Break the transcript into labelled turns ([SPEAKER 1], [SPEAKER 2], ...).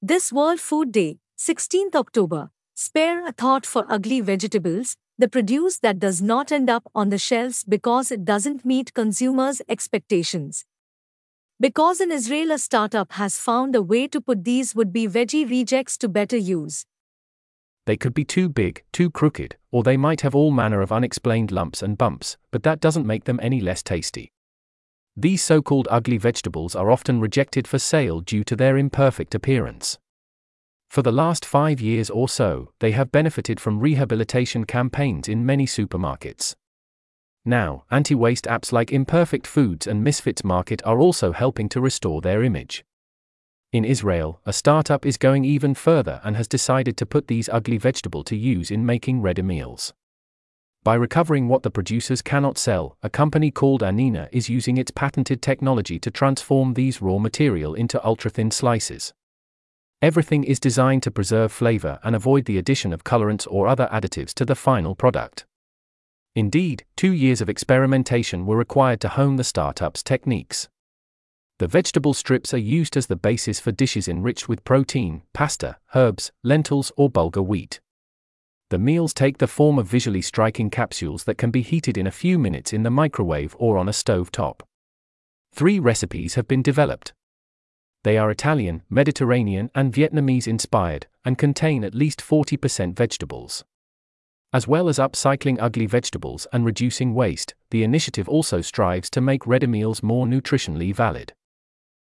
[SPEAKER 1] This World Food Day, 16th October, spare a thought for ugly vegetables, the produce that does not end up on the shelves because it doesn't meet consumers' expectations. Because an Israeli startup has found a way to put these would be veggie rejects to better use.
[SPEAKER 2] They could be too big, too crooked, or they might have all manner of unexplained lumps and bumps, but that doesn't make them any less tasty. These so called ugly vegetables are often rejected for sale due to their imperfect appearance. For the last five years or so, they have benefited from rehabilitation campaigns in many supermarkets. Now, anti waste apps like Imperfect Foods and Misfits Market are also helping to restore their image. In Israel, a startup is going even further and has decided to put these ugly vegetable to use in making ready meals. By recovering what the producers cannot sell, a company called Anina is using its patented technology to transform these raw material into ultra-thin slices. Everything is designed to preserve flavor and avoid the addition of colorants or other additives to the final product. Indeed, two years of experimentation were required to hone the startup's techniques. The vegetable strips are used as the basis for dishes enriched with protein, pasta, herbs, lentils, or bulgur wheat. The meals take the form of visually striking capsules that can be heated in a few minutes in the microwave or on a stove top. Three recipes have been developed. They are Italian, Mediterranean, and Vietnamese inspired, and contain at least 40% vegetables. As well as upcycling ugly vegetables and reducing waste, the initiative also strives to make ready meals more nutritionally valid.